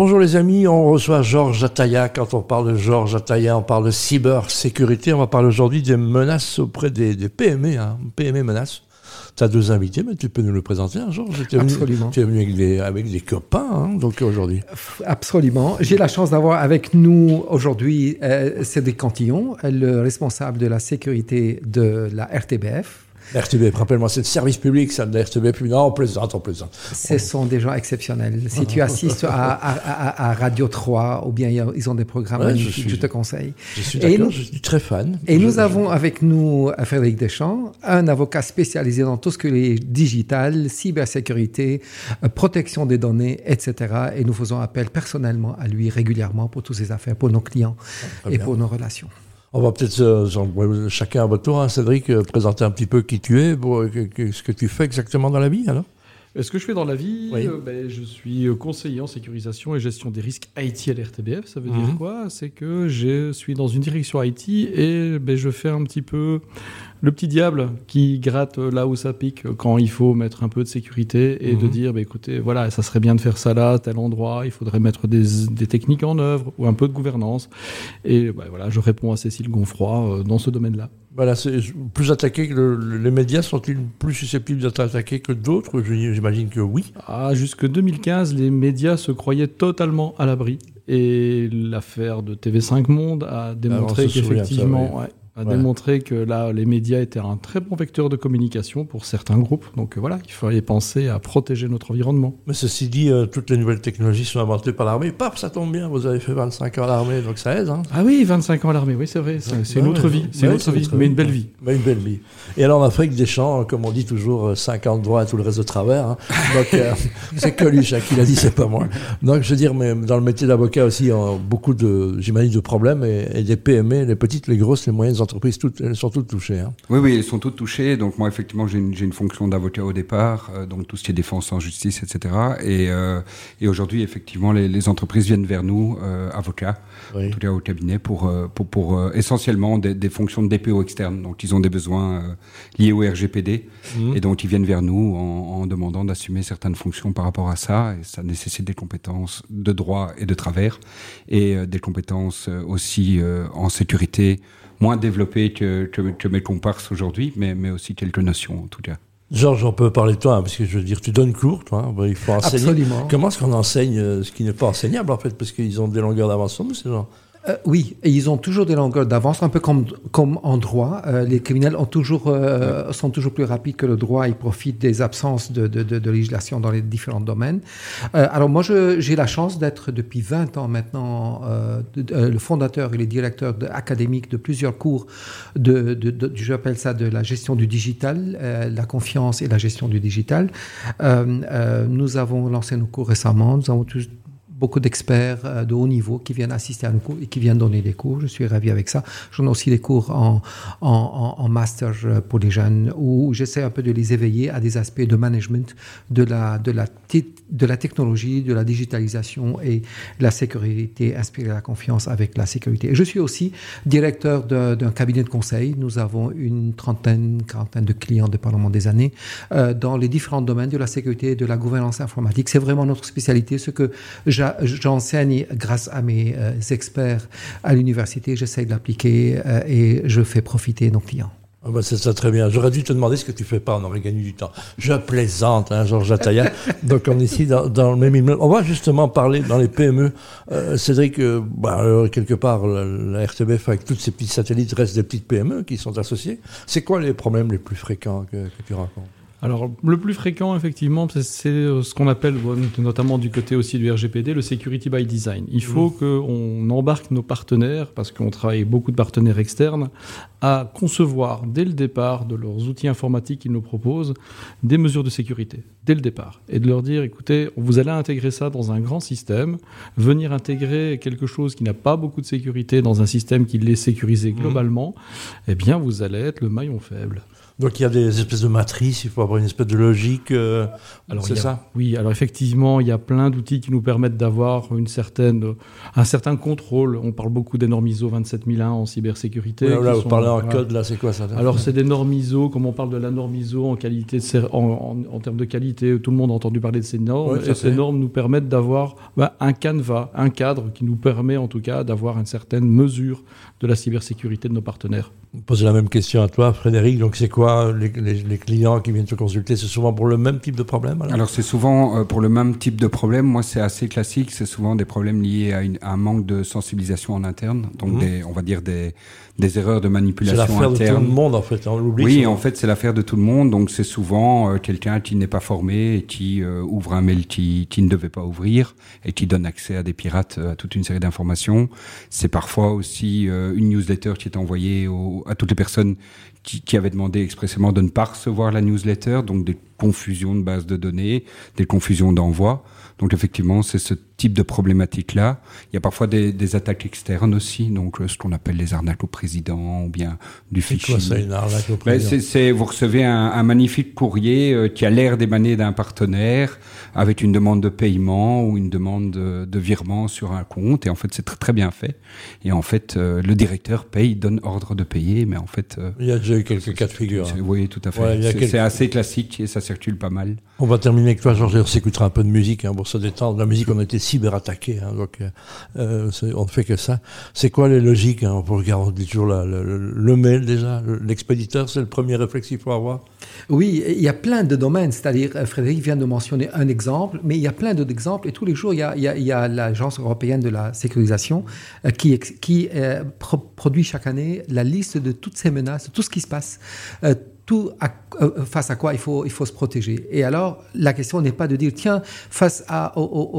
Bonjour les amis, on reçoit Georges Ataya. Quand on parle de Georges Ataya, on parle de cybersécurité. On va parler aujourd'hui des menaces auprès des, PME, hein. PME menaces. Tu as deux invités, mais tu peux nous le présenter, hein, Georges Absolument. tu es venu avec des, avec des copains, hein, donc aujourd'hui. Absolument. J'ai la chance d'avoir avec nous aujourd'hui euh, Cédric Cantillon, le responsable de la sécurité de la RTBF. RTB, rappelle-moi, c'est le service public, ça, de la RTB. Non, on plaisante, on plaisante. Ce sont des gens exceptionnels. Si tu assistes à, Radio 3, ou bien ils ont des programmes magnifiques, je, te conseille. Je suis d'accord, je suis très fan. Et nous avons avec nous Frédéric Deschamps, un avocat spécialisé dans tout ce que est digital, cybersécurité, euh, protection des données, etc. Et nous faisons appel personnellement à lui régulièrement pour toutes ces affaires, pour nos clients ah, et pour nos relations. On va peut-être chacun à votre tour, hein, Cédric, euh, présenter un petit peu qui tu es, euh, ce que tu fais exactement dans la vie, alors ce que je fais dans la vie, ben, je suis conseiller en sécurisation et gestion des risques IT à l'RTBF. Ça veut dire mhm. quoi? C'est que je suis dans une direction IT et ben, je fais un petit peu le petit diable qui gratte là où ça pique quand il faut mettre un peu de sécurité et de mhm. dire, bah, écoutez, voilà, ça serait bien de faire ça là, tel endroit, il faudrait mettre des, des techniques en œuvre ou un peu de gouvernance. Et bah, voilà, je réponds à Cécile Gonfroy euh, dans ce domaine-là. Voilà, c'est plus attaqué que les médias sont-ils plus susceptibles d'être attaqués que d'autres? J'imagine que oui. Ah, jusque 2015, les médias se croyaient totalement à l'abri. Et l'affaire de TV5 Monde a démontré qu'effectivement, a démontré que là, les médias étaient un très bon vecteur de communication pour certains groupes. Donc euh, voilà, il fallait penser à protéger notre environnement. Mais ceci dit, euh, toutes les nouvelles technologies sont inventées par l'armée. Paf, ça tombe bien, vous avez fait 25 ans à l'armée, donc ça aide. Hein. ah oui, 25 ans à l'armée, oui, c'est vrai. C'est une autre vie, c'est une autre vie, mais une belle vie. Mais une belle vie. Et alors en Afrique des champs, comme on dit toujours, 50 euh, droits et tout le reste de travers. Hein. Donc c'est Coluche qui l'a dit, c'est pas moi. Donc je veux dire, mais dans le métier d'avocat aussi, a beaucoup de, j'imagine, de problèmes et, et, des PME, les petites, les grosses, les moyennes entreprises, toutes, elles sont toutes touchées. Hein. Oui, oui, elles sont toutes touchées. Donc moi, effectivement, j'ai une, une, fonction d'avocat au départ, euh, donc tout ce qui est défense en justice, etc. Et, euh, et aujourd'hui, effectivement, les, les, entreprises viennent vers nous, euh, avocats, oui. en tout cas au cabinet, pour, pour, pour essentiellement des, des, fonctions de DPO externe. Donc ils ont des besoins liés au RGPD, mmh. et donc ils viennent vers nous en, en demandant d'assumer certaines fonctions par rapport à ça. Et ça nécessite des compétences de droit et de travers, et des compétences aussi en sécurité moins développé que, que, mes comparses aujourd'hui, mais, mais aussi quelques notions en tout cas. Georges, on peut parler de toi, hein, parce que je veux dire, tu donnes cours, toi, il faut enseigner. Absolument. Comment est-ce qu'on enseigne euh, ce qui n'est pas enseignable, en fait, parce qu'ils ont des longueurs d'avance sur nous, ces gens? Euh, oui, et ils ont toujours des longueurs d'avance, un peu comme, comme en droit. Euh, les criminels ont toujours, euh, sont toujours plus rapides que le droit. Ils profitent des absences de, de, de, de législation dans les différents domaines. Euh, alors moi, j'ai la chance d'être depuis 20 ans maintenant euh, le fondateur et le directeur académique de plusieurs cours de, j'appelle ça de la gestion du digital, la confiance et la gestion du digital. nous avons lancé nos cours récemment. Nous avons tous beaucoup d'experts euh, de haut niveau qui viennent assister à nos cours et qui viennent donner des cours. Je suis ravi avec ça. J'en ai aussi des cours en, en, en, master euh, pour les jeunes où j'essaie un peu de les éveiller à des aspects de management, de la, de la, de la technologie, de la digitalisation et la sécurité, inspirer la confiance avec la sécurité. Je suis aussi directeur d'un cabinet de conseil. Nous avons une trentaine, quarantaine de clients dépendamment des années euh, dans les différents domaines de la sécurité et de la gouvernance informatique. C'est vraiment notre spécialité, ce que j'ai j'enseigne grâce à mes euh, experts à l'université, j'essaie de l'appliquer euh, et je fais profiter nos clients. Ah bah c'est ça très bien. J'aurais dû te demander ce que tu fais pas, on aurait gagné du temps. Je plaisante, hein, Georges Ataya. Donc on est ici dans, dans, le même immeuble. On va justement parler dans les PME. Euh, Cédric, euh, bah, quelque part, la, RTBF avec tous ces petits satellites reste des petites PME qui sont associées. C'est quoi les problèmes les plus fréquents que, que tu rencontres? Alors, le plus fréquent, effectivement, c'est euh, ce qu'on appelle, notamment du côté aussi du RGPD, le security by design. Il faut mmh. qu'on embarque nos partenaires, parce qu'on travaille beaucoup de partenaires externes, à concevoir dès le départ de leurs outils informatiques qu'ils nous proposent des mesures de sécurité, dès le départ. Et de leur dire, écoutez, vous allez intégrer ça dans un grand système, venir intégrer quelque chose qui n'a pas beaucoup de sécurité dans un système qui l'est sécurisé mmh. globalement, eh bien, vous allez être le maillon faible. Donc il y a des espèces de matrices, il faut avoir une espèce de logique. Euh, c'est ça? Oui, alors effectivement, il y a plein d'outils qui nous permettent d'avoir une certaine, un certain contrôle. On parle beaucoup des normes ISO 27001 en cybersécurité. là, vous parlez en code, là, c'est quoi ça? Alors c'est des normes ISO, comme on parle de la norme ISO en, qualité en, en, termes de qualité, tout le monde a entendu parler de ces normes. et ces normes nous permettent d'avoir bah, un canevas, un cadre qui nous permet en tout cas d'avoir une certaine mesure de la cybersécurité de nos partenaires. Poser la même question à toi, Frédéric. Donc, c'est quoi? Les, clients qui viennent te consulter C'est souvent pour le même type de problème Alors, c'est souvent euh, pour le même type de problème. Moi, c'est assez classique. C'est souvent des problèmes liés à, un manque de sensibilisation en interne. Donc, mhm. on va dire des, des erreurs de manipulation interne. C'est l'affaire de tout le monde, en fait. On oui, en fait, c'est l'affaire de tout le monde. Donc, c'est souvent euh, quelqu'un qui n'est pas formé et qui euh, ouvre un mail qui, qui, ne devait pas ouvrir et qui donne accès à des pirates à toute une série d'informations. C'est parfois aussi euh, une newsletter qui est envoyée à toutes les personnes qui, qui, avaient demandé expressément de ne pas recevoir la newsletter, donc des confusions de bases de données, des confusions d'envoi. Donc effectivement, c'est ce type de problématique-là. Il y a parfois des, attaques externes aussi, donc euh, ce qu'on appelle les arnaques au président ou bien du phishing. C'est quoi ça, une arnaque au ben, président c'est, Vous recevez un, magnifique courrier euh, qui a l'air d'émaner d'un partenaire avec une demande de paiement ou une demande de, virement sur un compte, et en fait c'est très, très bien fait. Et en fait, euh, le directeur paye, donne ordre de payer, mais en fait... Il y a déjà eu quelques cas de figure. Hein. Oui, tout à fait. c'est, assez classique et ça circule pas mal. On va terminer avec toi, Georges, on s'écoutera un peu de musique hein, pour se détendre. La musique, on a été cyberattaqué, hein, donc euh, euh on ne fait que ça. C'est quoi les logiques hein, On regarder, on dit toujours le, mail déjà, l'expéditeur, c'est le premier réflexe qu'il faut avoir? Oui, il y a plein de domaines, c'est-à-dire euh, Frédéric vient de mentionner un exemple, mais il y a plein d'autres exemples et tous les jours, il y a, l'Agence européenne de la sécurisation qui, qui produit chaque année la liste de toutes ces menaces, tout ce qui se passe euh, face à quoi il faut, il faut se protéger. Et alors, la question n'est pas de dire, tiens, face à,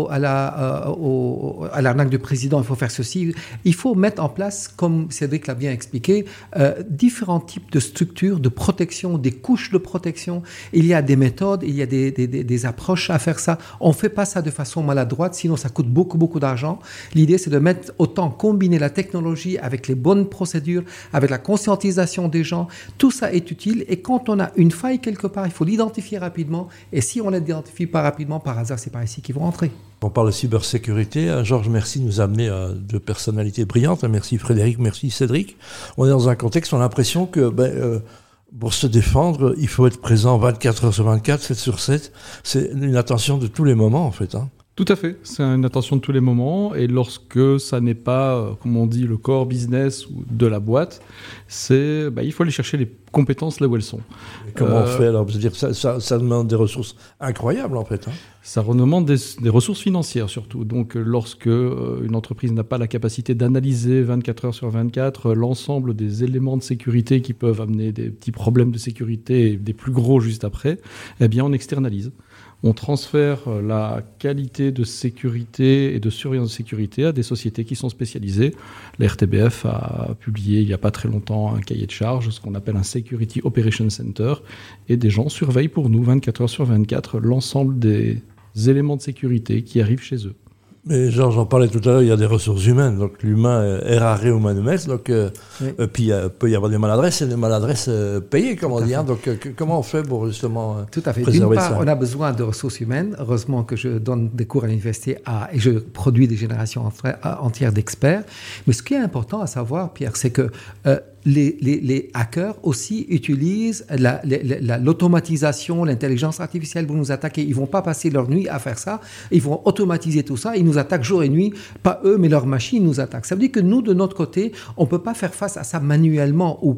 à, la, euh, à l'arnaque du président, il faut faire ceci. Il faut mettre en place, comme Cédric l'a bien expliqué, euh, différents types de structures de protection, des couches de protection. Il y a des méthodes, il y a des, des, des approches à faire ça. On ne fait pas ça de façon maladroite, sinon ça coûte beaucoup, beaucoup d'argent. L'idée, c'est de mettre autant combiner la technologie avec les bonnes procédures, avec la conscientisation des gens. Tout ça est utile et quand on a une faille quelque part, il faut l'identifier rapidement. Et si on ne l'identifie pas rapidement, par hasard, c'est par ici qu'ils vont entrer. On parle de cybersécurité. Euh, Georges, merci de nous amener à euh, de personnalités brillantes. Merci Frédéric, merci Cédric. On est dans un contexte, on a l'impression que ben, euh, pour se défendre, il faut être présent 24 heures sur 24, 7 sur 7. C'est une attention de tous les moments, en fait. Hein. Tout à fait, c'est une attention de tous les moments et lorsque ça n'est pas, euh, comme on dit, le core business ou de la boîte, c'est, bah, il faut aller chercher les compétences là où elles sont. comment on euh, fait alors? Dire, ça, ça, demande des ressources incroyables en fait. Hein. Ça demande des, des, ressources financières surtout. Donc lorsque euh, une entreprise n'a pas la capacité d'analyser 24 heures sur 24 l'ensemble des éléments de sécurité qui peuvent amener des petits problèmes de sécurité et des plus gros juste après, eh bien on externalise on transfère euh, la qualité de sécurité et de surveillance de sécurité à des sociétés qui sont spécialisées. La RTBF a publié il n'y a pas très longtemps un cahier de charge, ce qu'on appelle un Security Operation Center, et des gens surveillent pour nous 24 heures sur 24 l'ensemble des éléments de sécurité qui arrivent chez eux. Mais genre, j'en parlais tout à l'heure, il y a des ressources humaines. Donc l'humain est rare humanum est. Donc, euh, euh, puis il peut y avoir des maladresses et des maladresses euh, payées, comme on dit. Hein. Donc comment on fait pour justement Tout à fait. D'une part, on a besoin de ressources humaines. Heureusement que je donne des cours à l'université et je produis des générations entières d'experts. Mais ce qui est important à savoir, Pierre, c'est que les, hackers aussi utilisent l'automatisation, l'intelligence artificielle pour nous attaquer. Ils vont pas passer leur nuit à faire ça. Ils vont automatiser tout ça. Ils nous attaquent jour et nuit. Pas eux, mais leurs machines nous attaquent. Ça veut dire que nous, de notre côté, on peut pas faire face à ça manuellement ou,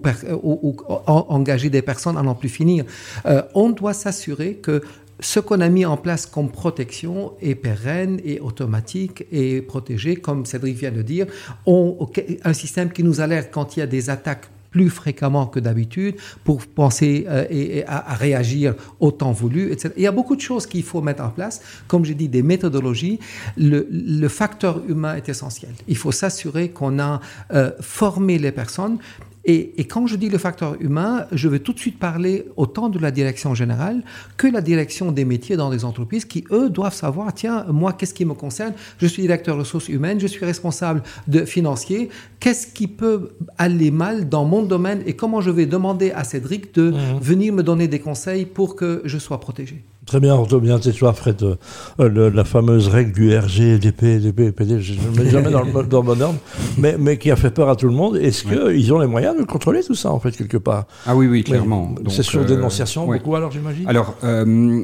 engager des personnes à n'en plus finir. Euh, on doit s'assurer que ce qu'on a mis en place comme protection est pérenne et automatique et protégé, comme Cédric vient de dire. On, un système qui nous alerte quand il y a des attaques plus fréquemment que d'habitude pour penser euh, et, à, réagir au temps voulu, etc. Il y a beaucoup de choses qu'il faut mettre en place. Comme j'ai dit, des méthodologies. Le, facteur humain est essentiel. Il faut s'assurer qu'on a euh, formé les personnes Et, et, quand je dis le facteur humain, je veux tout de suite parler autant de la direction générale que la direction des métiers dans les entreprises qui, eux, doivent savoir, tiens, moi, qu'est-ce qui me concerne? Je suis directeur ressources humaines, je suis responsable de financier. Qu'est-ce qui peut aller mal dans mon domaine et comment je vais demander à Cédric de mmh. venir me donner des conseils pour que je sois protégé? Très bien, on bien c'est toi, Fred, euh, la fameuse règle du RG, DP, DP, PD, je ne mets jamais dans le, dans ordre, mais, mais qui a fait peur à tout le monde. Est-ce qu'ils ont les moyens de contrôler tout ça, en fait, quelque part? Ah oui, oui, clairement. C'est sur euh, dénonciation, beaucoup, alors, j'imagine? Alors, euh,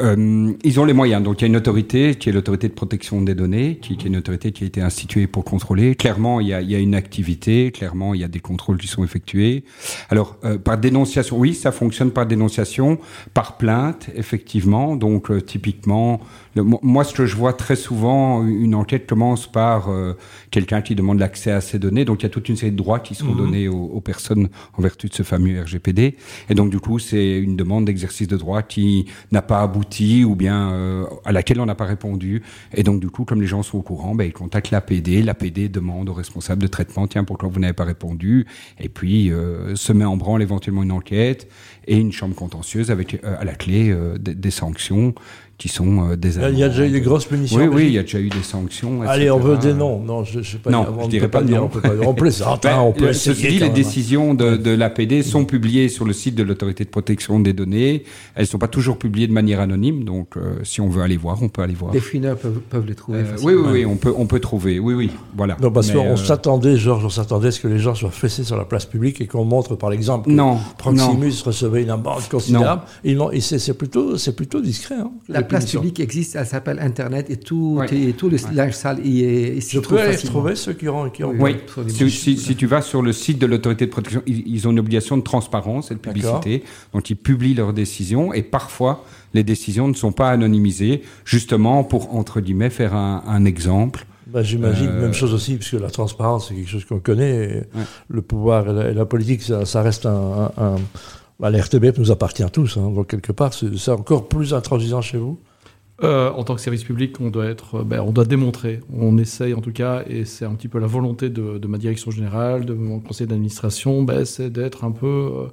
euh, ils ont les moyens. Donc il y a une autorité qui est l'autorité de protection des données, qui, qui, est une autorité qui a été instituée pour contrôler. Clairement, il y a, il y a une activité. Clairement, il y a des contrôles qui sont effectués. Alors euh, par dénonciation, oui, ça fonctionne par dénonciation, par plainte, effectivement. Donc euh, typiquement, moi, ce que je vois très souvent, une enquête commence par euh, quelqu'un qui demande l'accès à ces données. Donc, il y a toute une série de droits qui sont mhm. donnés aux, personnes en vertu de ce fameux RGPD. Et donc, du coup, c'est une demande d'exercice de droit qui n'a pas abouti ou bien euh, à laquelle on n'a pas répondu. Et donc, du coup, comme les gens sont au courant, ben, ils contactent l'APD. L'APD demande au responsable de traitement, tiens, pourquoi vous n'avez pas répondu? Et puis, euh, se met en branle éventuellement une enquête et une chambre contentieuse avec à la clé des sanctions qui sont euh, des Il y a déjà eu des grosses punitions. Oui, oui, il y a déjà eu des sanctions. Allez, on veut des noms. Non, je ne sais pas. Non, je dirais pas, dire. On peut pas On plaisante. hein, on peut Ceci dit, les décisions de, de l'APD sont publiées sur le site de l'autorité de protection des données. Elles ne sont pas toujours publiées de manière anonyme, donc euh, si on veut aller voir, on peut aller voir. Les fouineurs peuvent, peuvent, les trouver. Euh, oui, oui, oui, on peut, on peut trouver. Oui, oui, voilà. Non, parce qu'on s'attendait, Georges, on s'attendait à ce que les gens soient fessés sur la place publique et qu'on montre, par exemple, que non, Proximus recevait une amende considérable. Non. Et c'est plutôt, c'est plutôt discret. Hein, la place publique existe ça s'appelle Internet et tout, et, tout le linge sale y est. Je peux aller trouver ceux qui ont. Qui ont oui, si, si, tu vas sur le site de l'autorité de protection, ils, ont une obligation de transparence et de publicité. Donc ils publient leurs décisions et parfois les décisions ne sont pas anonymisées, justement pour, entre guillemets, faire un, exemple. Bah, J'imagine, euh, même chose aussi, puisque la transparence, c'est quelque chose qu'on connaît. Le pouvoir et la, politique, ça, reste un. un, bah, L'RTBF nous appartient tous, hein, donc quelque part, c'est encore plus intransigeant chez vous? Euh, en tant que service public, on doit être, euh, ben, on doit démontrer. On essaye en tout cas, et c'est un petit peu la volonté de, ma direction générale, de mon conseil d'administration, ben, c'est d'être un peu euh,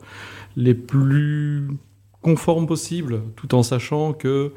les plus conforme possible, tout en sachant que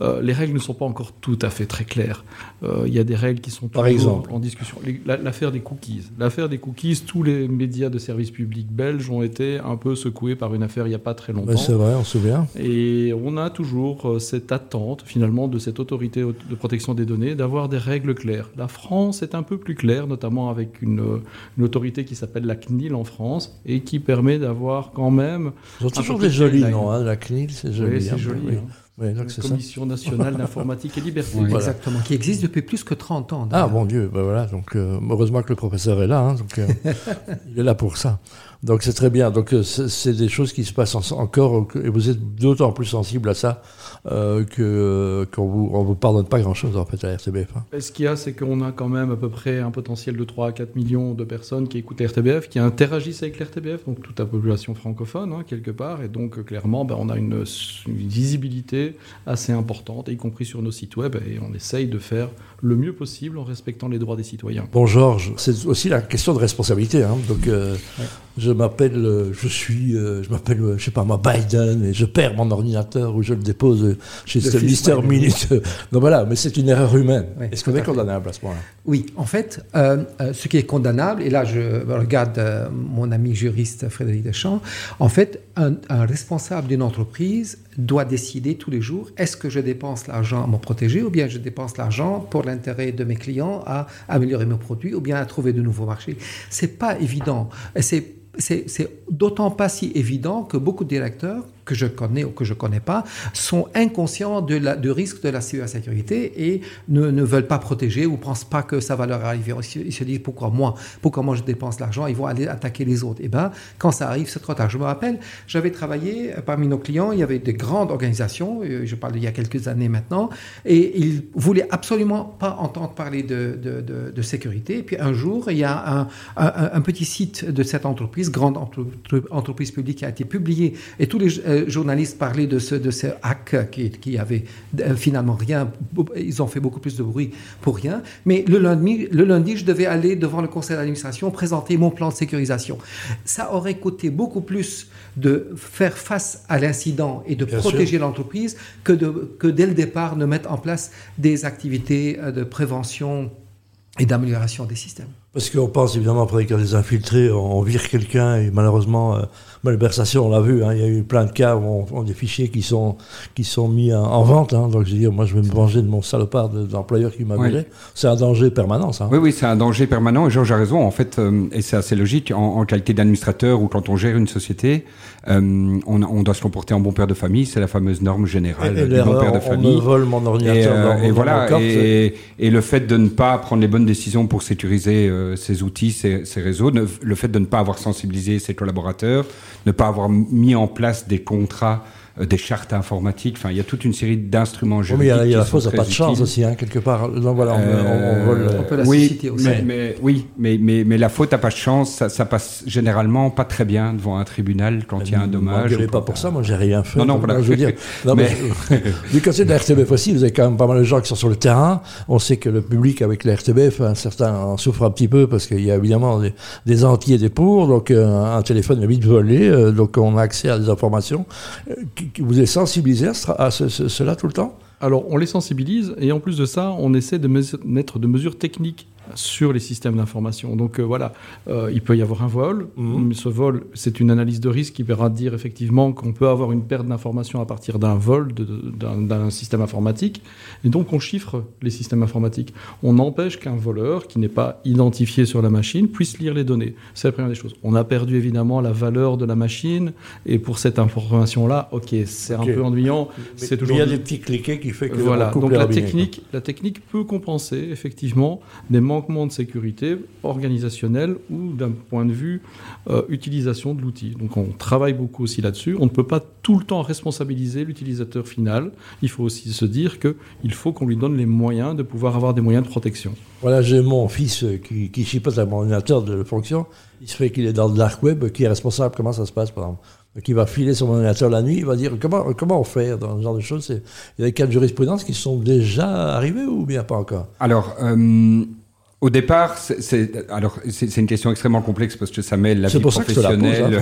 euh, les règles ne sont pas encore tout à fait très claires. Euh, il y a des règles qui sont Par exemple. en discussion. L'affaire des cookies. L'affaire des cookies, tous les médias de services publics belges ont été un peu secoués par une affaire il n'y a pas très longtemps. C'est vrai, on se souvient. Et on a toujours euh, cette attente, finalement, de cette autorité de protection des données, d'avoir des règles claires. La France est un peu plus claire, notamment avec une, une autorité qui s'appelle la CNIL en France, et qui permet d'avoir quand même... Ils ont toujours des jolis noms, hein, la CNIL, c'est joli. Oui, c'est hein. joli. Hein. Oui, donc la Commission nationale d'informatique et liberté. Exactement, qui existe depuis plus que 30 ans. Ah, mon Dieu, ben voilà, donc euh, heureusement que le professeur est là, hein, donc, euh, il est là pour ça. Donc c'est très bien, donc euh, c'est des choses qui se passent encore, et vous êtes d'autant plus sensible à ça euh, que qu'on vous, on vous pardonne pas grand-chose en fait à RTBF. Hein. Ce qu'il y a, c'est qu'on a quand même à peu près un potentiel de 3 à 4 millions de personnes qui écoutent RTBF, qui interagissent avec l'RTBF, donc toute la population francophone hein, quelque part, et donc clairement, ben, on a une, une, visibilité assez importante, y compris sur nos sites web, et on essaye de faire le mieux possible en respectant les droits des citoyens. Bon, Georges, c'est aussi la question de responsabilité. Hein. Donc, euh, je m'appelle, euh, je suis, euh, je m'appelle, je sais pas moi, Biden, et je perds mon ordinateur ou je le dépose chez Mister Minute. Donc voilà, mais c'est une erreur humaine. Est-ce qu'on est condamnable à ce moment-là Oui, en fait, ce qui est condamnable, et là je regarde mon ami juriste Frédéric Deschamps, en fait, un, un responsable d'une entreprise doit décider tous les jours est-ce que je dépense l'argent à me protéger ou bien je dépense l'argent pour l'intérêt de mes clients à améliorer mes produits ou bien à trouver de nouveaux marchés? C'est pas évident. C'est c'est d'autant pas si évident que beaucoup de directeurs que je connais ou que je ne connais pas sont inconscients de la, du risque de la cybersécurité et ne, ne veulent pas protéger ou ne pensent pas que ça va leur arriver. Ils se disent pourquoi moi? Pourquoi moi je dépense l'argent? Ils vont aller attaquer les autres. Et eh bien, quand ça arrive, c'est trop tard. Je me rappelle, j'avais travaillé parmi nos clients, il y avait des grandes organisations, euh, je parle d'il y a quelques années maintenant, et ils voulaient absolument pas entendre parler de, de, sécurité. Et puis un jour, il y a un, un, petit site de cette entreprise, grande entreprise publique, qui a été publié, et tous les euh, journalistes parlaient de ce, de ce hack qui, qui avait euh, finalement rien. Ils ont fait beaucoup plus de bruit pour rien. Mais le lundi, le lundi, je devais aller devant le conseil d'administration présenter mon plan de sécurisation. Ça aurait coûté beaucoup plus de faire face à l'incident et de protéger l'entreprise que, de, que dès le départ ne mettre en place des activités de prévention et d'amélioration des systèmes. Parce qu'on pense évidemment après qu'il y a des infiltrés, on vire quelqu'un et malheureusement, euh, malversation, on l'a vu, hein, il y a eu plein de cas où on, a des fichiers qui sont, qui sont mis en, vente. Hein, donc je veux dire, moi je vais me venger de mon salopard d'employeur qui m'a viré. C'est un danger permanent, ça. Oui, oui, c'est un danger permanent. Et Georges a raison, en fait, euh, et c'est assez logique, en, qualité d'administrateur ou quand on gère une société, euh, on, on, doit se comporter en bon père de famille. C'est la fameuse norme générale et, du bon père de famille. On vole mon ordinateur. Et, voilà. et, et, le fait de ne pas prendre les bonnes décisions pour sécuriser ces outils, ces, réseaux, le fait de ne pas avoir sensibilisé ses collaborateurs, ne pas avoir mis en place des contrats euh, des chartes informatiques. Enfin, il y a toute une série d'instruments juridiques. Oui, il y a, la fausse pas de chance aussi, hein, quelque part. Donc voilà, on, euh, peut la oui, aussi. Mais, oui, mais, mais, mais, la faute à pas de chance, ça, ça, passe généralement pas très bien devant un tribunal quand il y a un dommage. Je ne pas pour ça, moi j'ai rien fait. Non, non, voilà. Je veux dire, mais... du côté de la RTBF aussi, vous avez quand même pas mal de gens qui sont sur le terrain. On sait que le public avec la RTBF, certains en souffrent un petit peu parce qu'il y a évidemment des, des anti et des pour. Donc euh, un téléphone est vite volé, donc on a accès à des informations vous êtes sensibilisé à, cela tout le temps? Alors, on les sensibilise et en plus de ça, on essaie de mettre de mesures techniques sur les systèmes d'information. Donc euh, voilà, euh, il peut y avoir un vol. Mhm. Ce vol, c'est une analyse de risque qui verra dire effectivement qu'on peut avoir une perte d'information à partir d'un vol d'un système informatique. Et donc on chiffre les systèmes informatiques. On empêche qu'un voleur qui n'est pas identifié sur la machine puisse lire les données. C'est la première des choses. On a perdu évidemment la valeur de la machine. Et pour cette information-là, ok, c'est un peu ennuyant. C'est toujours. il y a des petits cliquets qui fait que voilà. Donc la technique, la technique peut compenser effectivement des manquement de sécurité organisationnel ou d'un point de vue euh, utilisation de l'outil. Donc on travaille beaucoup aussi là-dessus. On ne peut pas tout le temps responsabiliser l'utilisateur final. Il faut aussi se dire qu'il faut qu'on lui donne les moyens de pouvoir avoir des moyens de protection. Voilà, j'ai mon fils qui, qui chipote à mon ordinateur de fonction. Il se fait qu'il est dans le dark web, qui est responsable. Comment ça se passe, par exemple qui va filer son ordinateur la nuit, il va dire comment, comment on fait dans ce genre de choses? Il y a des cas de jurisprudence qui sont déjà arrivés ou bien pas encore? Alors, euh, au départ, c'est alors c'est une question extrêmement complexe parce que ça mêle la vie professionnelle,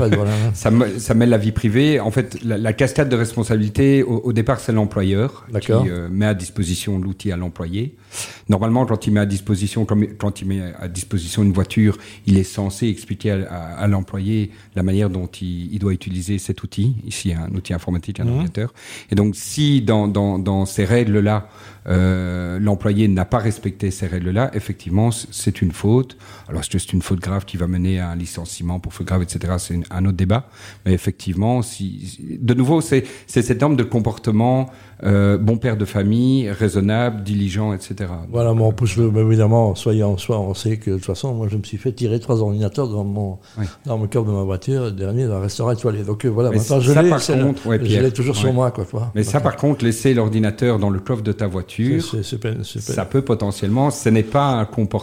ça, ça, mêle la vie privée. En fait, la, cascade de responsabilité, au, départ, c'est l'employeur qui euh, met à disposition l'outil à l'employé. Normalement, quand il met à disposition, quand il met à disposition une voiture, il est censé expliquer à, l'employé la manière dont il, doit utiliser cet outil. Ici, un outil informatique, un mmh. ordinateur. Et donc, si dans, dans, dans ces règles-là, euh, l'employé n'a pas respecté ces règles-là, effectivement, c'est une faute. Alors, est-ce que c'est une faute grave qui va mener à un licenciement pour faute grave, etc. C'est un autre débat. Mais effectivement, si, de nouveau, c'est cette norme de comportement euh, bon père de famille, raisonnable, diligent, etc. Voilà, on pousse évidemment, soyons en soi, on sait que de toute façon, moi je me suis fait tirer trois ordinateurs dans mon, dans mon cœur de ma voiture, le dernier dans un restaurant étoilé. Donc euh, voilà, maintenant je l'ai, toujours sur moi. Quoi, Mais ça par contre, laisser l'ordinateur dans le coffre de ta voiture, ça peut potentiellement, ce n'est pas un comportement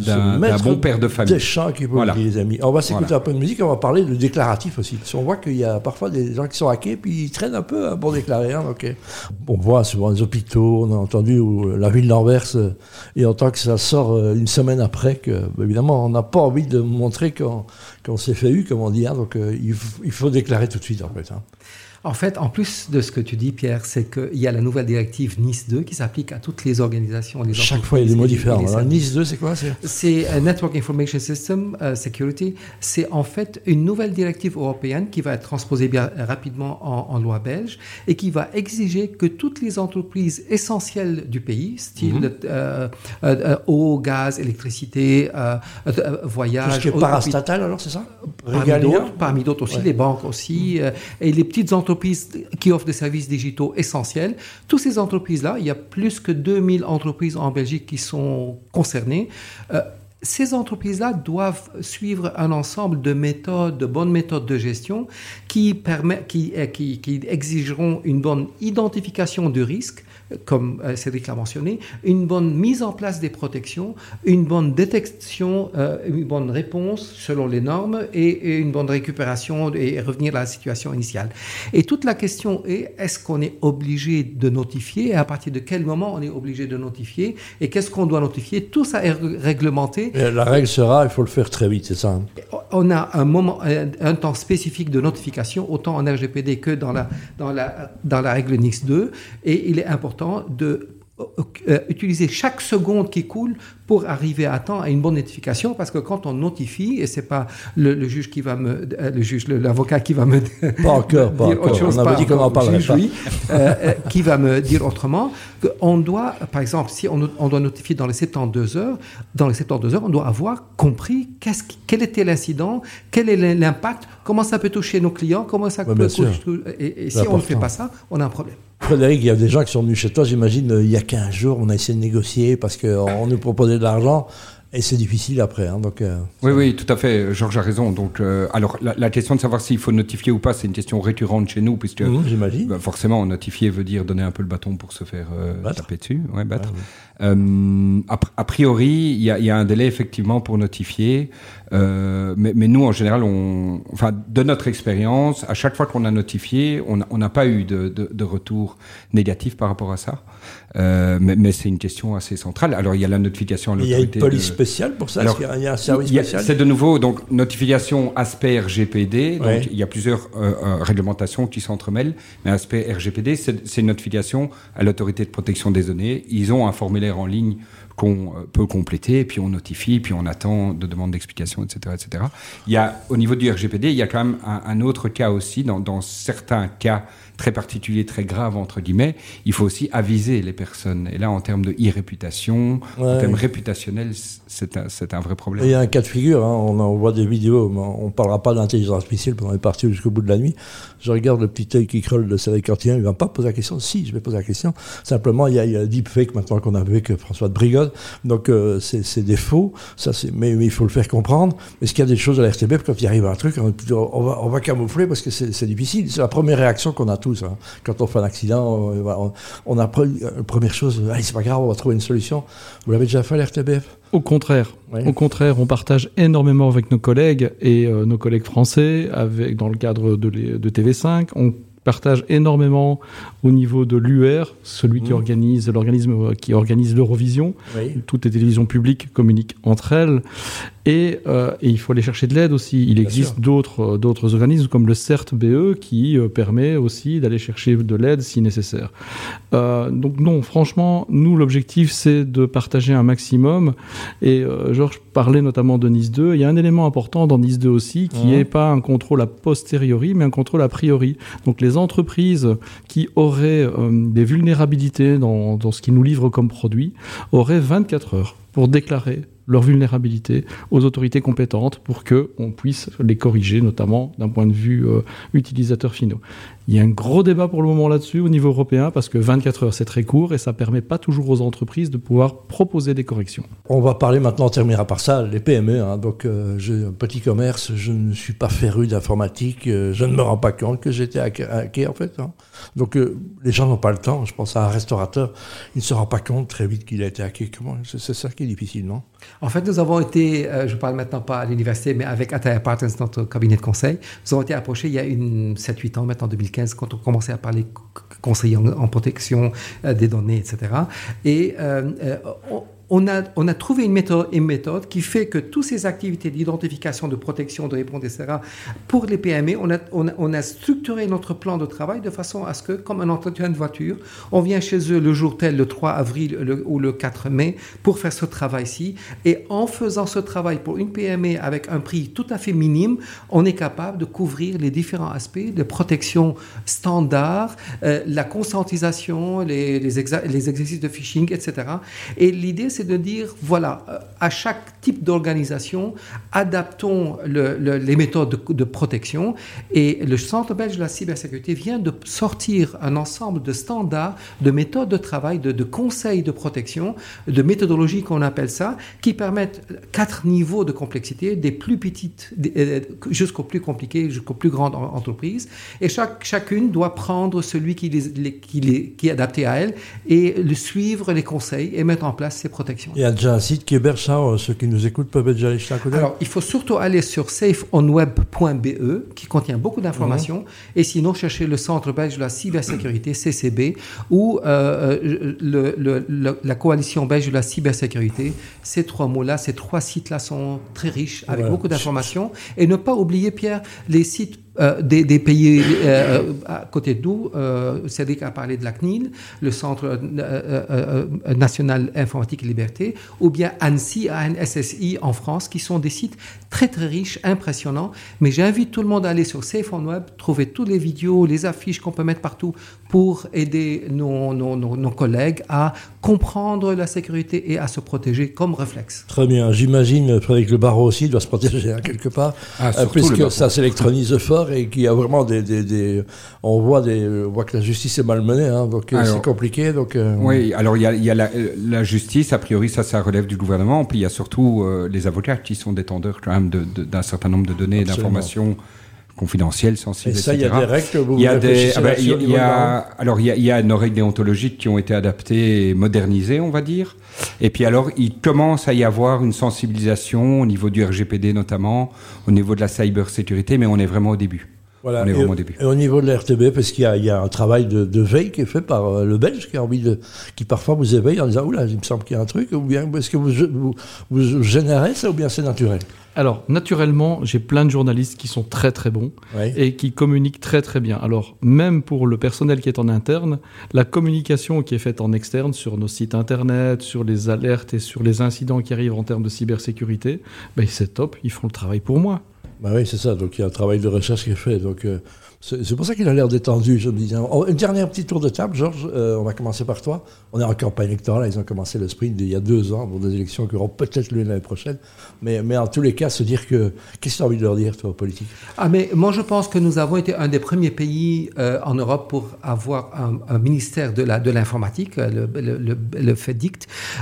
d'un bon père de famille. Qui voilà. les amis. On va s'écouter un peu de musique, on va parler de déclaratif aussi. Parce qu'on voit qu'il y a parfois des gens qui sont hackés, puis ils traînent un peu hein, déclaré. Hein, On voit souvent les hôpitaux, on a entendu la ville d'Anvers, euh, et en tant que ça sort euh, une semaine après, que bah, évidemment on n'a pas envie de montrer qu'on s'est fait eu, comme on dit. Hein, donc euh, il, faut déclarer tout de suite en fait. Hein. En fait, en plus de ce que tu dis, Pierre, c'est qu'il y a la nouvelle directive Nice 2 qui s'applique à toutes les organisations. Les Chaque fois, il y a des mots différents. nice 2, c'est quoi C'est un Network Information System uh, Security. C'est en fait une nouvelle directive européenne qui va être transposée bien rapidement en, loi belge et qui va exiger que toutes les entreprises essentielles du pays, style mhm. euh, euh, eau, gaz, électricité, euh, voyage... Tout ce qui est parastatal, alors, c'est ça? Parmi d'autres aussi, les banques aussi, et les petites entreprises qui offrent des services digitaux essentiels. Toutes ces entreprises-là, il y a plus que 2000 entreprises en Belgique qui sont concernées. Euh, ces entreprises-là doivent suivre un ensemble de méthodes, de bonnes méthodes de gestion qui, qui exigeront une bonne identification de risque comme euh, Cédric l'a mentionné, une bonne mise en place des protections, une bonne détection, euh, une bonne réponse selon les normes et, une bonne récupération et revenir à la situation initiale. Et toute la question est, est-ce qu'on est obligé de notifier et à partir de quel moment on est obligé de notifier et qu'est-ce qu'on doit notifier? Tout ça est réglementé. La règle sera, il faut le faire très vite, c'est ça hein? On a un moment, un, temps spécifique de notification, autant en RGPD que dans la, dans la, dans la règle NIS 2 et il est important de euh, utiliser chaque seconde qui coule pour arriver à temps à une bonne notification parce que quand on notifie et c'est pas le, juge qui va me euh, le juge l'avocat qui va me pas encore pas dire autre chose, on avait dit qu'on en parlerait pas. Euh, qui va me dire autrement qu'on doit par exemple si on, on, doit notifier dans les 72 heures dans les 72 heures on doit avoir compris qu'est-ce quel était l'incident quel est l'impact comment ça peut toucher nos clients comment ça peut toucher et, et si on ne fait pas ça on a un problème. Frédéric, il y a des gens qui sont venus chez toi, j'imagine, euh, il y a 15 jours, on a essayé de négocier parce qu'on nous proposait de l'argent. Et c'est difficile après. Hein, donc, euh, oui, oui, tout à fait. Georges a raison. Donc, euh, alors, la, question de savoir s'il faut notifier ou pas, c'est une question récurrente chez nous, puisque mmh, j'imagine. Bah, forcément, notifier veut dire donner un peu le bâton pour se faire taper dessus, ouais, battre. A, priori, il y, y, a un délai effectivement pour notifier. Euh, mais, mais, nous, en général, on, enfin, de notre expérience, à chaque fois qu'on a notifié, on n'a pas eu de, de, de, retour négatif par rapport à ça. Euh, mais, mais c'est une question assez centrale. Alors, il y a la notification à l'autorité. Il y a une police spéciale pour ça Alors, Il y a un service spécial C'est de nouveau, donc, notification aspect RGPD. Donc, il y a plusieurs euh, euh, réglementations qui s'entremêlent. Mais aspect RGPD, c'est une notification à l'autorité de protection des données. Ils ont un formulaire en ligne qu'on euh, peut compléter, puis on notifie, puis on attend de demandes d'explication, etc., etc. Il y a, au niveau du RGPD, il y a quand même un, un autre cas aussi, dans, dans certains cas très particulier, très grave, entre guillemets, il faut aussi aviser les personnes. Et là, en termes de e-réputation, en termes réputationnels, c'est un, un, vrai problème. Il y a un cas de figure, hein, on, on, voit des vidéos, on ne parlera pas d'intelligence artificielle, on est parti jusqu'au bout de la nuit. Je regarde le petit œil qui creule de Cédric Cartier, il ne va pas poser la question. Si, je vais poser la question. Simplement, il y a, il y a deepfake maintenant qu'on a avec François de Brigode. Donc, euh, c'est des faux, ça, mais, mais, il faut le faire comprendre. Est-ce qu'il y a des choses à la RTB, quand il arrive un truc, on, va, on va camoufler parce que c'est difficile. C'est la première réaction qu'on a Hein. Quand on fait un accident, on, on a la première chose, c'est pas grave, on va trouver une solution. Vous l'avez déjà fait l'RTBF Au contraire. Au contraire, on partage énormément avec nos collègues et euh, nos collègues français, avec, dans le cadre de, de TV5. On partage énormément au niveau de l'UR, celui qui mmh. organise l'organisme qui organise l'Eurovision. Toutes les télévisions publiques communiquent entre elles. Et, euh, et, il faut aller chercher de l'aide aussi. Il existe d'autres euh, d'autres organismes comme le CERT-BE qui euh, permet aussi d'aller chercher de l'aide si nécessaire. Euh, donc non, franchement, nous l'objectif c'est de partager un maximum. Et euh, Georges parlait notamment de Nice 2. Il y a un élément important dans Nice 2 aussi qui n'est pas un contrôle a posteriori, mais un contrôle a priori. Donc les entreprises qui auraient des vulnérabilités dans, dans ce qu'ils nous livrent comme produit auraient 24 heures pour déclarer leur vulnérabilité aux autorités compétentes pour que on puisse les corriger, notamment d'un point de vue euh, utilisateur finaux. Il y a un gros débat pour le moment là-dessus au niveau européen parce que 24 heures c'est très court et ça permet pas toujours aux entreprises de pouvoir proposer des corrections. On va parler maintenant, on terminera par ça, les PME. Hein. donc euh, j'ai un petit commerce, je ne suis pas féru d'informatique, euh, je ne me rends pas compte que j'étais hacké en fait. Hein. Donc euh, les gens n'ont pas le temps. Je pense à un restaurateur, il ne se rend pas compte très vite qu'il a été hacké. C'est ça qui est difficile, non? En fait, nous avons été, je parle maintenant pas à l'université, mais avec Attaya Partners, notre cabinet de conseil, nous avons été approchés il y a une 7-8 ans maintenant, 2015 quand on commençait à parler conseiller en, protection euh, des données, etc. Et euh, euh, on a, on a trouvé une méthode, qui fait que toutes ces activités d'identification, de protection, de réponse, etc., pour les PME, on a, on, a, structuré notre plan de travail de façon à ce que, comme un entretien de voiture, on vient chez eux le jour tel, le 3 avril ou le 4 mai, pour faire ce travail-ci. Et en faisant ce travail pour une PME avec un prix tout à fait minime, on est capable de couvrir les différents aspects de protection standard, euh, la conscientisation, les, les, les exercices de phishing, etc. Et l'idée, c'est de dire, voilà, euh, à chaque type d'organisation, adaptons les méthodes de, protection. Et le Centre belge de la cybersécurité vient de sortir un ensemble de standards, de méthodes de travail, de, conseils de protection, de méthodologies qu'on appelle ça, qui permettent quatre niveaux de complexité, des plus petites euh, jusqu'aux plus compliquées, jusqu'aux plus grandes entreprises. Et chaque, chacune doit prendre celui qui, qui, qui est adapté à elle et le suivre les conseils et mettre en place ses Il y a déjà un site qui héberge ça, euh, ceux qui nous écoutent peuvent déjà aller jeter un coup Alors, il faut surtout aller sur safeonweb.be qui contient beaucoup d'informations mhm. et sinon chercher le Centre belge de la cybersécurité, CCB, ou euh, euh, le, la coalition belge de la cybersécurité. Ces trois mots-là, ces trois sites-là sont très riches avec beaucoup d'informations. Et ne pas oublier, Pierre, les sites euh, des, pays euh, à côté nous. Euh, Cédric a parlé de la CNIL, le Centre national informatique et liberté, ou bien ANSI, ANSSI en France, qui sont des sites très très riches, impressionnants. Mais j'invite tout le monde à aller sur Safe on Web, trouver toutes les vidéos, les affiches qu'on peut mettre partout pour aider nos, nos, nos, collègues à comprendre la sécurité et à se protéger comme réflexe. Très bien. J'imagine, que le barreau aussi doit se protéger hein, quelque part, ah, puisque ça s'électronise fort et qu'il y a vraiment des, des, on voit des, on voit que la justice est malmenée, hein, donc euh, c'est compliqué. Donc euh, oui, alors il y a, y a la, justice a priori ça, ça relève du gouvernement, puis il y a surtout euh, les avocats qui sont détendeurs quand même d'un certain nombre de données et d'informations confidentielles, sensibles. Et ça, il y a des règles que vous Il y a des, ah ben, il y, a, alors il y a, y a nos règles déontologiques qui ont été adaptées et modernisées, on va dire. Et puis alors, il commence à y avoir une sensibilisation au niveau du RGPD notamment, au niveau de la cybersécurité, mais on est vraiment au début. Voilà. On est vraiment au début. Et au niveau de la RTB, parce qu'il y, y, a un travail de, de, veille qui est fait par euh, le Belge qui a envie de, qui parfois vous éveille en disant oula, il me semble qu'il y a un truc, ou bien est-ce que vous, vous, vous, générez ça, ou bien c'est naturel? Alors, naturellement, j'ai plein de journalistes qui sont très très bons et qui communiquent très très bien. Alors, même pour le personnel qui est en interne, la communication qui est faite en externe sur nos sites internet, sur les alertes et sur les incidents qui arrivent en termes de cybersécurité, ben, c'est top, ils font le travail pour moi. Bah oui, c'est ça. Donc il y a un travail de recherche qui est fait. Donc euh, c'est pour ça qu'il a l'air détendu. Je me dis, une dernière petite tour de table, Georges. Euh, on va commencer par toi. On est en campagne électorale. Ils ont commencé le sprint il y a deux ans pour des élections qui auront peut-être lieu l'année prochaine. Mais, mais en tous les cas, se dire que. Qu'est-ce que tu as envie de leur dire, toi, aux politiques Ah, mais moi, je pense que nous avons été un des premiers pays euh, en Europe pour avoir un, ministère de l'informatique, de le, le, le.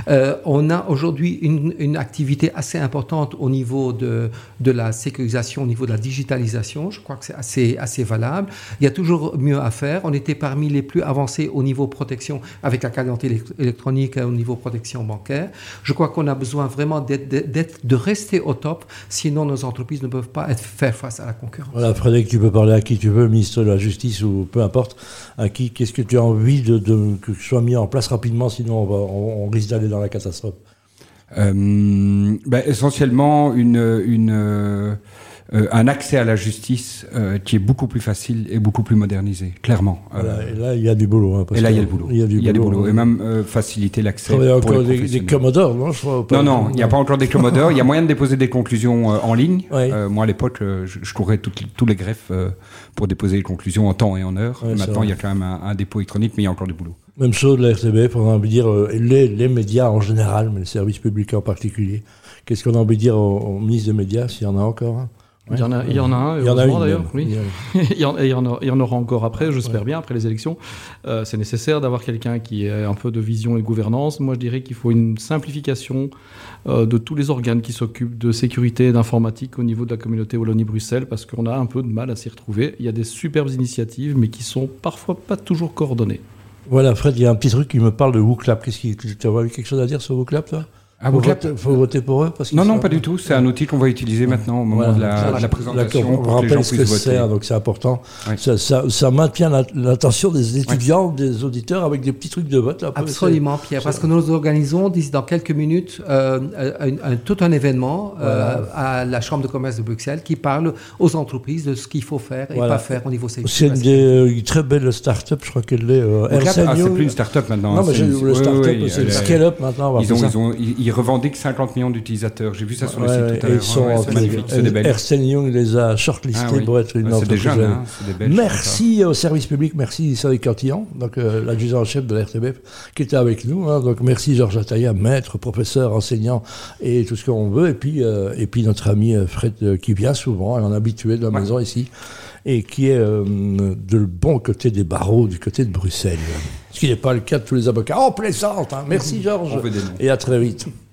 Euh, on a aujourd'hui une, une, activité assez importante au niveau de, de la sécurisation, au niveau de la digitalisation. Je crois que c'est assez, assez valable. Il y a toujours mieux à faire. On était parmi les plus avancés au niveau protection avec la carte électronique au niveau protection bancaire. Je crois qu'on a besoin vraiment de rester au top, sinon nos entreprises ne peuvent pas être, faire face à la concurrence. Voilà, Frédéric, tu peux parler à qui tu veux, ministre de la Justice ou peu importe, à qui, qu'est-ce que tu as envie de, que ce soit mis en place rapidement, sinon on, va, on, risque d'aller dans la catastrophe? Euh, ben, Essentiellement, une... une euh, un accès à la justice euh, qui est beaucoup plus facile et beaucoup plus modernisé, clairement. Euh, et là, il y a du boulot. Hein, et là, il y a du boulot. Il y a du, boulot, Et même faciliter l'accès. Il y a encore des, des Commodores, non Non, non, il n'y a pas encore des Commodores. il y a moyen de déposer des conclusions en ligne. moi, à l'époque, je, courais tous les greffes pour déposer les conclusions en temps et en heure. Maintenant, il y a quand même un, dépôt électronique, mais il y a encore du boulot. Même chose de la RTB, pour envie de dire les, les, médias en général, mais les services publics en particulier. Qu'est-ce qu'on a envie de dire au, ministre des Médias, s'il y en a encore hein? Il, y en a, il y en a un, heureusement d'ailleurs. Oui. il, y en, il, y en il y en aura encore après, j'espère bien, après les élections. Euh, c'est nécessaire d'avoir quelqu'un qui ait un peu de vision et de gouvernance. Moi, je dirais qu'il faut une simplification euh, de tous les organes qui s'occupent de sécurité et d'informatique au niveau de la communauté Wallonie-Bruxelles, parce qu'on a un peu de mal à s'y retrouver. Il y a des superbes initiatives, mais qui sont parfois pas toujours coordonnées. Voilà, Fred, il y a un petit truc qui me parle de WooClap. Qu'est-ce qui, tu as quelque chose à dire sur WooClap, toi? Ah, il faut voter pour eux parce Non, non, pas du tout. C'est un outil qu'on va utiliser maintenant au moment de, la, présentation. On rappelle ce que c'est, donc c'est important. Ça, ça, maintient l'attention des étudiants, des auditeurs avec des petits trucs de vote. Absolument, Pierre, parce que nous organisons d'ici dans quelques minutes euh, un, tout un événement euh, à la Chambre de commerce de Bruxelles qui parle aux entreprises de ce qu'il faut faire et pas faire au niveau sécurité. C'est une, une, très belle start-up, je crois qu'elle est. Euh, ah, c'est plus une start-up maintenant. Non, mais le start-up, c'est le scale-up maintenant. Ils, revendiquent 50 millions d'utilisateurs. J'ai vu ça sur le site tout à l'heure. Ils sont ouais, magnifique. C'est des belles. Ernst Young les a shortlistés ah, oui. pour être une C'est des jeunes, hein, des Belges, Merci au service public, merci Cédric Cantillon, donc euh, l'adjudant en chef de l'RTBF, qui était avec nous. Hein, donc merci Georges Ataïa, maître, professeur, enseignant et tout ce qu'on veut. Et puis, euh, et puis notre ami euh, Fred euh, qui vient souvent, un habitué de la maison ici et qui est euh, de le bon côté des barreaux, du côté de Bruxelles. Ce qui n'est pas le cas de tous les avocats. Oh, plaisante hein. Merci Georges. Et à très vite.